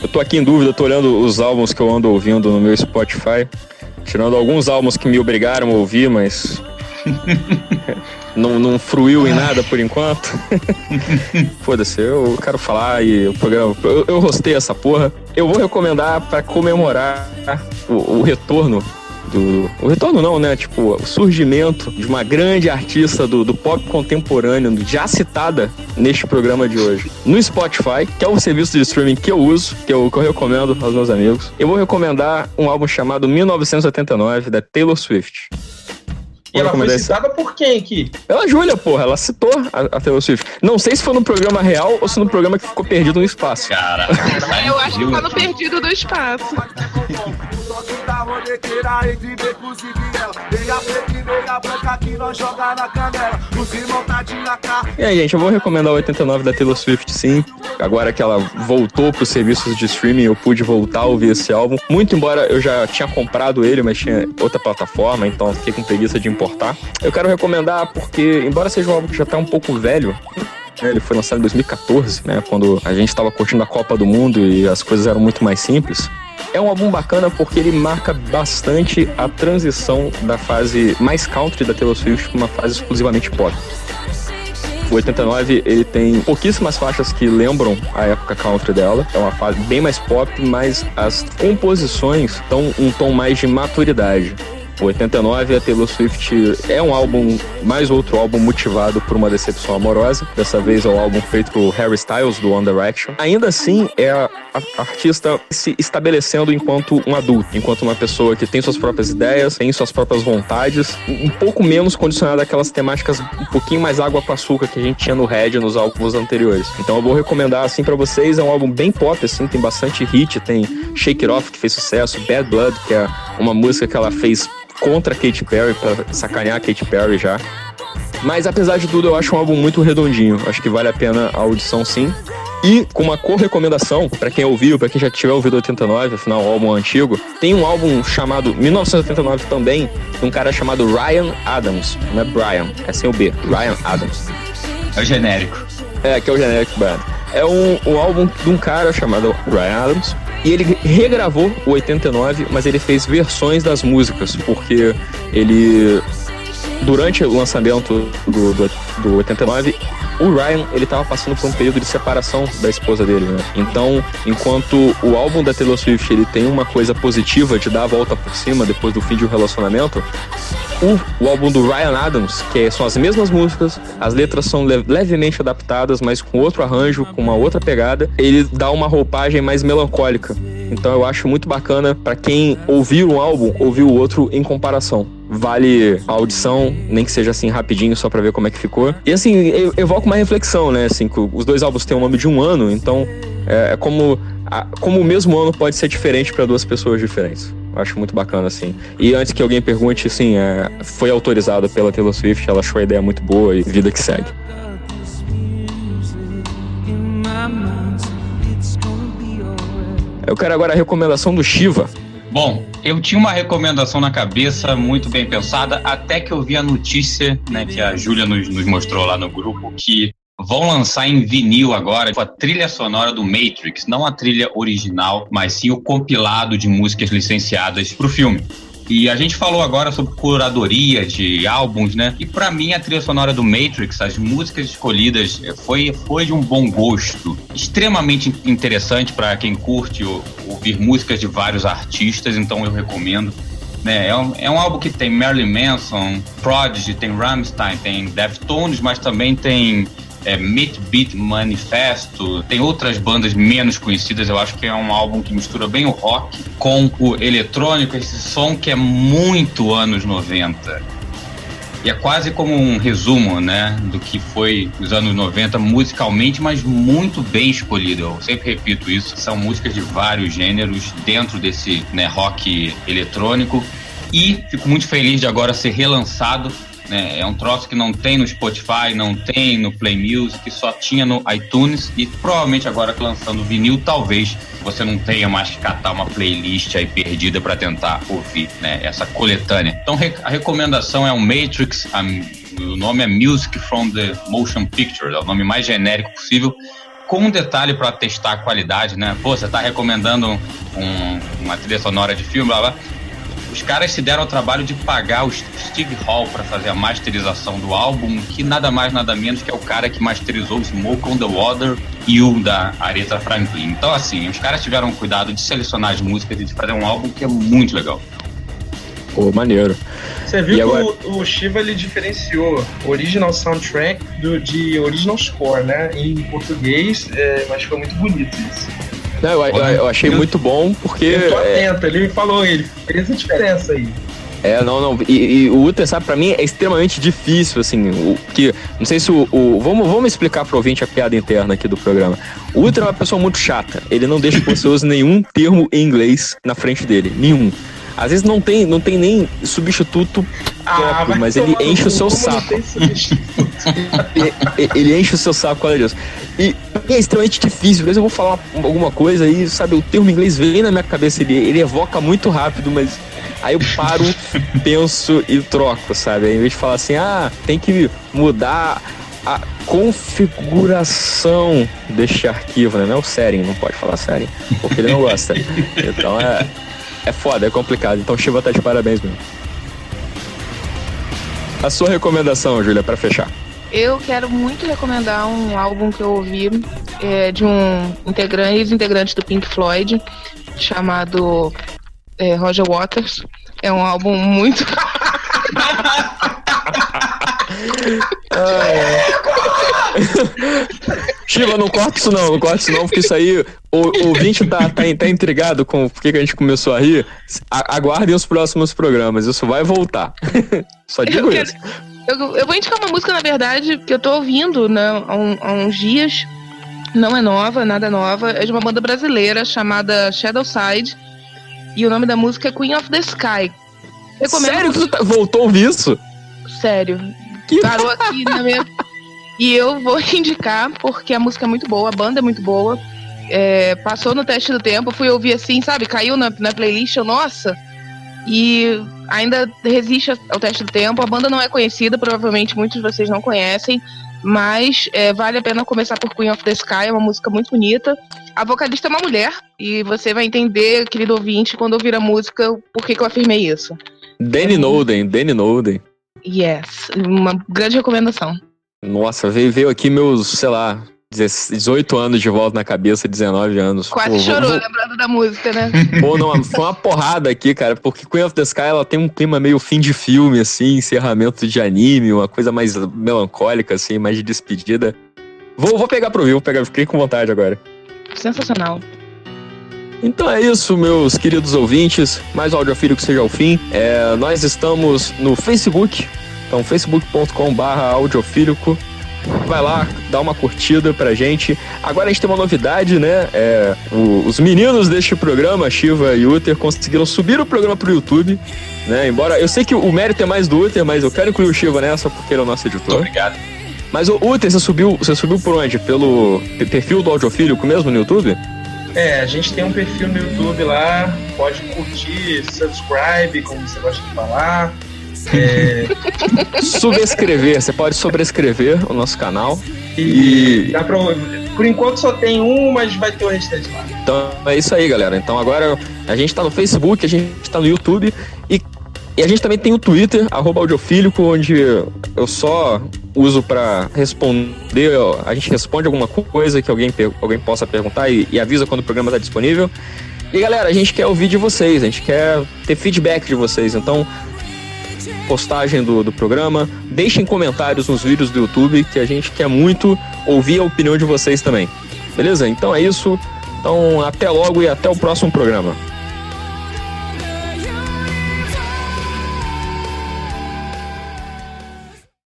Eu tô aqui em dúvida, tô olhando os álbuns que eu ando ouvindo no meu Spotify. Tirando alguns álbuns que me obrigaram a ouvir, mas. não, não fruiu em nada por enquanto. Foda-se, eu quero falar e o programa. Eu, eu rostei essa porra. Eu vou recomendar pra comemorar o, o retorno do. O retorno não, né? Tipo, o surgimento de uma grande artista do, do pop contemporâneo, já citada neste programa de hoje. No Spotify, que é o serviço de streaming que eu uso, que eu, que eu recomendo aos meus amigos. Eu vou recomendar um álbum chamado 1989, da Taylor Swift. E ela foi recomendar esse- citada por quem aqui? Pela Júlia, porra, ela citou a, a Taylor Swift. Não sei se foi no programa real ou se no programa que ficou perdido no espaço. Cara, Eu acho que tá no perdido do espaço. da roleteira entre becos e viela. Preta e branca que nós joga na canela. Os irmãos tá de. E aí, gente, eu vou recomendar o 89 da Taylor Swift, sim. Agora que ela voltou pros serviços de streaming, eu pude voltar a ouvir esse álbum. Muito embora eu já tinha comprado ele, mas tinha outra plataforma, então fiquei com preguiça de importar. Eu quero recomendar porque, embora seja um álbum que já tá um pouco velho, né, ele foi lançado em 2014, né? Quando a gente estava curtindo a Copa do Mundo e as coisas eram muito mais simples. É um álbum bacana porque ele marca bastante a transição da fase mais country da Taylor Swift para uma fase exclusivamente pop. O 89 ele tem pouquíssimas faixas que lembram a época country dela. É uma fase bem mais pop, mas as composições estão um tom mais de maturidade. O 89, a Taylor Swift é um álbum, mais outro álbum motivado por uma decepção amorosa. Dessa vez é o álbum feito por Harry Styles, do One Direction. Ainda assim, é a, a artista se estabelecendo enquanto um adulto, enquanto uma pessoa que tem suas próprias ideias, tem suas próprias vontades, um pouco menos condicionada àquelas temáticas um pouquinho mais água com açúcar que a gente tinha no Red nos álbuns anteriores. Então eu vou recomendar assim pra vocês, é um álbum bem pop assim, tem bastante hit, tem Shake It Off que fez sucesso, Bad Blood, que é uma música que ela fez contra Katy Perry pra sacanear a Katy Perry já. Mas apesar de tudo, eu acho um álbum muito redondinho. Acho que vale a pena a audição sim. E com uma cor recomendação, pra quem ouviu, pra quem já tiver ouvido 89, afinal, o álbum antigo, tem um álbum chamado 1989 também, de um cara chamado Ryan Adams. Não é Brian, é sem o B. Ryan Adams. é o genérico. É, que é o Generic Band. É um, um álbum de um cara chamado Ryan Adams. E ele regravou o 89, mas ele fez versões das músicas, porque ele. Durante o lançamento do, do, do 89, o Ryan ele tava passando por um período de separação da esposa dele, né? Então, enquanto o álbum da Taylor Swift ele tem uma coisa positiva de dar a volta por cima depois do fim de um relacionamento, o, o álbum do Ryan Adams, que são as mesmas músicas, as letras são le- levemente adaptadas, mas com outro arranjo, com uma outra pegada, ele dá uma roupagem mais melancólica. Então eu acho muito bacana pra quem ouvir um álbum, ouvir o outro em comparação. Vale a audição, nem que seja assim rapidinho, só pra ver como é que ficou. E assim, eu- evoca uma reflexão, né? Assim, que os dois álbuns têm o nome de um ano, então é, é como, como o mesmo ano pode ser diferente pra duas pessoas diferentes. Eu acho muito bacana, assim. E antes que alguém pergunte, assim, é, foi autorizado pela Taylor Swift, ela achou a ideia muito boa e vida que segue. Eu quero agora a recomendação do Shiva. Bom, eu tinha uma recomendação na cabeça, muito bem pensada, até que eu vi a notícia, né, que a Júlia nos, nos mostrou lá no grupo, que vão lançar em vinil agora a trilha sonora do Matrix, não a trilha original, mas sim o compilado de músicas licenciadas para o filme. E a gente falou agora sobre curadoria de álbuns, né? E para mim a trilha sonora do Matrix, as músicas escolhidas eh, foi, foi de um bom gosto, extremamente interessante para quem curte ouvir músicas de vários artistas, então eu recomendo. Né, é, um, é um álbum que tem Marilyn Manson, Prodigy, tem Rammstein, tem Deftones, mas também tem é, Meat Beat Manifesto, tem outras bandas menos conhecidas. Eu acho que é um álbum que mistura bem o rock com o eletrônico, esse som que é muito anos 90. E é quase como um resumo, né, do que foi os anos 90 musicalmente, mas muito bem escolhido. Eu sempre repito isso, são músicas de vários gêneros dentro desse né, rock eletrônico. E fico muito feliz de agora ser relançado né? É um troço que não tem no Spotify, não tem no Play Music, só tinha no iTunes e provavelmente agora lançando vinil, talvez você não tenha mais que catar uma playlist aí perdida para tentar ouvir, né? Essa coletânea. Então a recomendação é o Matrix, a, o nome é Music from the Motion Picture, é o nome mais genérico possível com um detalhe para testar a qualidade, né? Pô, você tá recomendando um, uma trilha sonora de filme, blá blá. Os caras se deram ao trabalho de pagar o Steve Hall para fazer a masterização do álbum, que nada mais nada menos que é o cara que masterizou Smoke on the Water e o da Aretha Franklin. Então, assim, os caras tiveram cuidado de selecionar as músicas e de fazer um álbum que é muito legal. Pô, maneiro. Você viu e que agora... o, o, Shiva ele diferenciou original soundtrack do, de original score, né? Em português, é, mas ficou muito bonito isso. Não, eu, eu, eu achei muito bom porque. Eu tô é, atento, é... ele me falou, ele fez a diferença aí. É, não, não. E, e, o Uther, sabe, pra mim é extremamente difícil, assim. O, que, não sei se o. o vamos, vamos explicar pro ouvinte a piada interna aqui do programa. O Uther é uma pessoa muito chata. Ele não deixa que você use nenhum termo em inglês na frente dele. Nenhum. Às vezes não tem, não tem nem substituto ah, próprio, mas ele enche o seu saco. ele, ele enche o seu saco causa disso. E é extremamente difícil. Às vezes eu vou falar alguma coisa e, sabe, o termo inglês vem na minha cabeça, ele, ele evoca muito rápido, mas aí eu paro, penso e troco, sabe? Aí, em vez de falar assim, ah, tem que mudar a configuração deste arquivo, né? Não é o setting, não pode falar setting, porque ele não gosta. Então é, é foda, é complicado. Então Shiva tá de parabéns mesmo. A sua recomendação, Júlia, para fechar. Eu quero muito recomendar um álbum que eu ouvi é, de um integrante, ex-integrante do Pink Floyd, chamado é, Roger Waters. É um álbum muito. ah, é. Shiva, não corta isso não, não corta isso não, porque isso aí, o, o ouvinte tá, tá, tá intrigado com por que a gente começou a rir. A, aguardem os próximos programas, isso vai voltar. Só digo eu isso. eu, eu, vou indicar uma música, na verdade, que eu tô ouvindo né, há, um, há uns dias. Não é nova, nada nova. É de uma banda brasileira chamada Shadow Side. E o nome da música é Queen of the Sky. Recomendo Sério que tu tá, voltou a ouvir isso? Sério. Que... Parou aqui na minha e eu vou indicar porque a música é muito boa, a banda é muito boa. É, passou no teste do tempo, fui ouvir assim, sabe? Caiu na, na playlist, eu, nossa. E ainda resiste ao teste do tempo. A banda não é conhecida, provavelmente muitos de vocês não conhecem. Mas é, vale a pena começar por Queen of the Sky, é uma música muito bonita. A vocalista é uma mulher, e você vai entender, querido ouvinte, quando ouvir a música, por que, que eu afirmei isso. Danny Noden, Danny Noden. Yes, uma grande recomendação. Nossa, veio, veio aqui meus, sei lá, 18 anos de volta na cabeça, 19 anos. Quase Pô, chorou vou... lembrando da música, né? Pô, não, foi uma porrada aqui, cara, porque Queen of the Sky ela tem um clima meio fim de filme, assim, encerramento de anime, uma coisa mais melancólica, assim, mais de despedida. Vou, vou pegar pro vivo, pegar, fiquei com vontade agora. Sensacional. Então é isso, meus queridos ouvintes. Mais um audiofílico seja o fim. É, nós estamos no Facebook, então, facebook.com.br audiofílico. Vai lá, dá uma curtida pra gente. Agora a gente tem uma novidade, né? É, o, os meninos deste programa, Shiva e Uther, conseguiram subir o programa pro YouTube. Né? Embora eu sei que o mérito é mais do Uther, mas eu quero incluir o Shiva nessa porque ele é o nosso editor. Obrigado. Mas o Uther, você subiu, você subiu por onde? Pelo perfil do Audiofílico mesmo no YouTube? É, a gente tem um perfil no YouTube lá, pode curtir, subscribe, como você gosta de falar. É... Subscrever, você pode sobrescrever o nosso canal. E. Dá pra... Por enquanto só tem um, mas vai ter o restante lá. Então é isso aí, galera. Então agora a gente tá no Facebook, a gente tá no YouTube e E a gente também tem o Twitter, audiofílico, onde eu só uso para responder. A gente responde alguma coisa que alguém, alguém possa perguntar e, e avisa quando o programa está disponível. E galera, a gente quer ouvir de vocês, a gente quer ter feedback de vocês. Então, postagem do, do programa, deixem comentários nos vídeos do YouTube, que a gente quer muito ouvir a opinião de vocês também. Beleza? Então é isso. Então, até logo e até o próximo programa.